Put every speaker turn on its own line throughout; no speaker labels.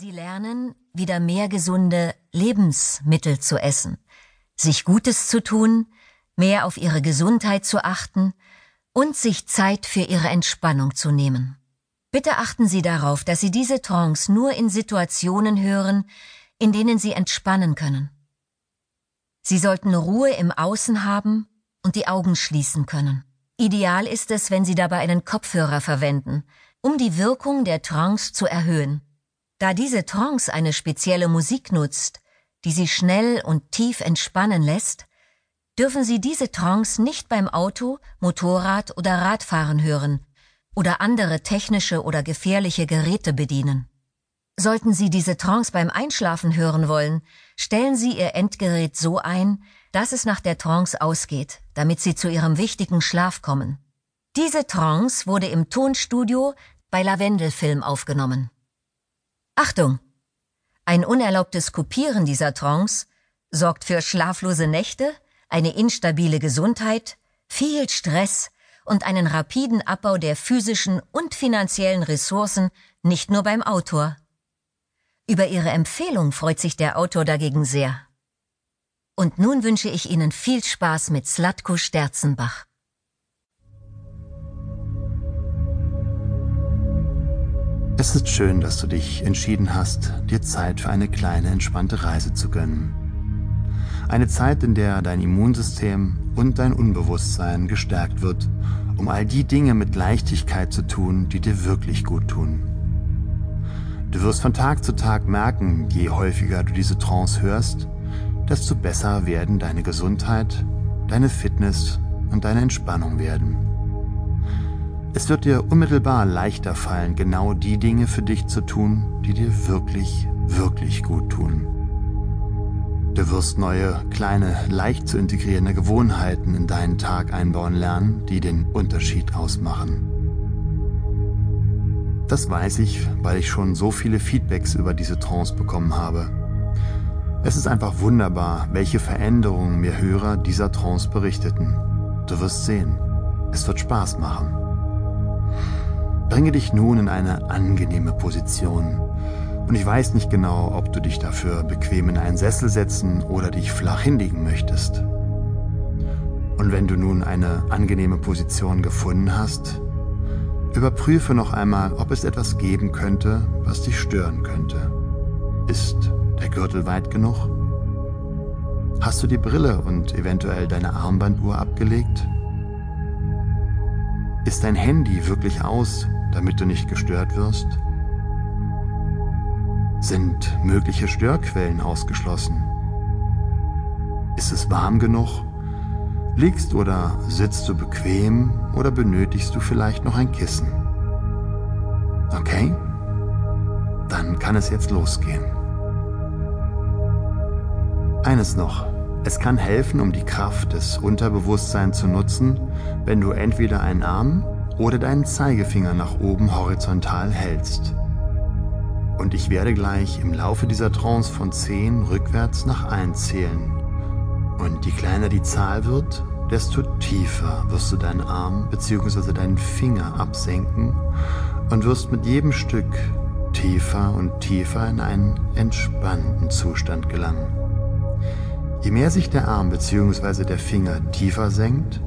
Sie lernen, wieder mehr gesunde Lebensmittel zu essen, sich Gutes zu tun, mehr auf ihre Gesundheit zu achten und sich Zeit für ihre Entspannung zu nehmen. Bitte achten Sie darauf, dass Sie diese Trance nur in Situationen hören, in denen Sie entspannen können. Sie sollten Ruhe im Außen haben und die Augen schließen können. Ideal ist es, wenn Sie dabei einen Kopfhörer verwenden, um die Wirkung der Trance zu erhöhen. Da diese Trance eine spezielle Musik nutzt, die Sie schnell und tief entspannen lässt, dürfen Sie diese Trance nicht beim Auto, Motorrad oder Radfahren hören oder andere technische oder gefährliche Geräte bedienen. Sollten Sie diese Trance beim Einschlafen hören wollen, stellen Sie Ihr Endgerät so ein, dass es nach der Trance ausgeht, damit Sie zu Ihrem wichtigen Schlaf kommen. Diese Trance wurde im Tonstudio bei Lavendelfilm aufgenommen. Achtung! Ein unerlaubtes Kopieren dieser Trance sorgt für schlaflose Nächte, eine instabile Gesundheit, viel Stress und einen rapiden Abbau der physischen und finanziellen Ressourcen nicht nur beim Autor. Über Ihre Empfehlung freut sich der Autor dagegen sehr. Und nun wünsche ich Ihnen viel Spaß mit Slatko Sterzenbach.
Es ist schön, dass du dich entschieden hast, dir Zeit für eine kleine entspannte Reise zu gönnen. Eine Zeit, in der dein Immunsystem und dein Unbewusstsein gestärkt wird, um all die Dinge mit Leichtigkeit zu tun, die dir wirklich gut tun. Du wirst von Tag zu Tag merken, je häufiger du diese Trance hörst, desto besser werden deine Gesundheit, deine Fitness und deine Entspannung werden. Es wird dir unmittelbar leichter fallen, genau die Dinge für dich zu tun, die dir wirklich, wirklich gut tun. Du wirst neue, kleine, leicht zu integrierende Gewohnheiten in deinen Tag einbauen lernen, die den Unterschied ausmachen. Das weiß ich, weil ich schon so viele Feedbacks über diese Trance bekommen habe. Es ist einfach wunderbar, welche Veränderungen mir Hörer dieser Trance berichteten. Du wirst sehen, es wird Spaß machen. Bringe dich nun in eine angenehme Position. Und ich weiß nicht genau, ob du dich dafür bequem in einen Sessel setzen oder dich flach hinlegen möchtest. Und wenn du nun eine angenehme Position gefunden hast, Überprüfe noch einmal, ob es etwas geben könnte, was dich stören könnte. Ist der Gürtel weit genug? Hast du die Brille und eventuell deine Armbanduhr abgelegt? Ist dein Handy wirklich aus, damit du nicht gestört wirst? Sind mögliche Störquellen ausgeschlossen? Ist es warm genug, Liegst oder sitzt du bequem oder benötigst du vielleicht noch ein Kissen? Okay? Dann kann es jetzt losgehen. Eines noch. Es kann helfen, um die Kraft des Unterbewusstseins zu nutzen, wenn du entweder einen Arm oder deinen Zeigefinger nach oben horizontal hältst. Und ich werde gleich im Laufe dieser Trance von 10 rückwärts nach 1 zählen. Und je kleiner die Zahl wird, desto tiefer wirst du deinen Arm bzw. deinen Finger absenken und wirst mit jedem Stück tiefer und tiefer in einen entspannten Zustand gelangen. Je mehr sich der Arm bzw. der Finger tiefer senkt,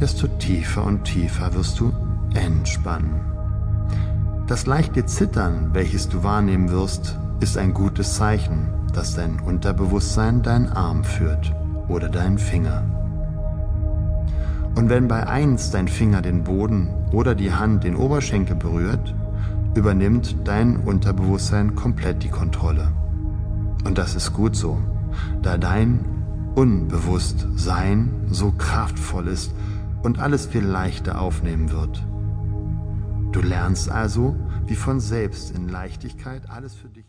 desto tiefer und tiefer wirst du entspannen. Das leichte Zittern, welches du wahrnehmen wirst, ist ein gutes Zeichen, dass dein Unterbewusstsein deinen Arm führt oder deinen Finger. Und wenn bei eins dein Finger den Boden oder die Hand den Oberschenkel berührt, übernimmt dein Unterbewusstsein komplett die Kontrolle. Und das ist gut so, da dein Unbewusstsein so kraftvoll ist und alles viel leichter aufnehmen wird. Du lernst also, wie von selbst in Leichtigkeit alles für dich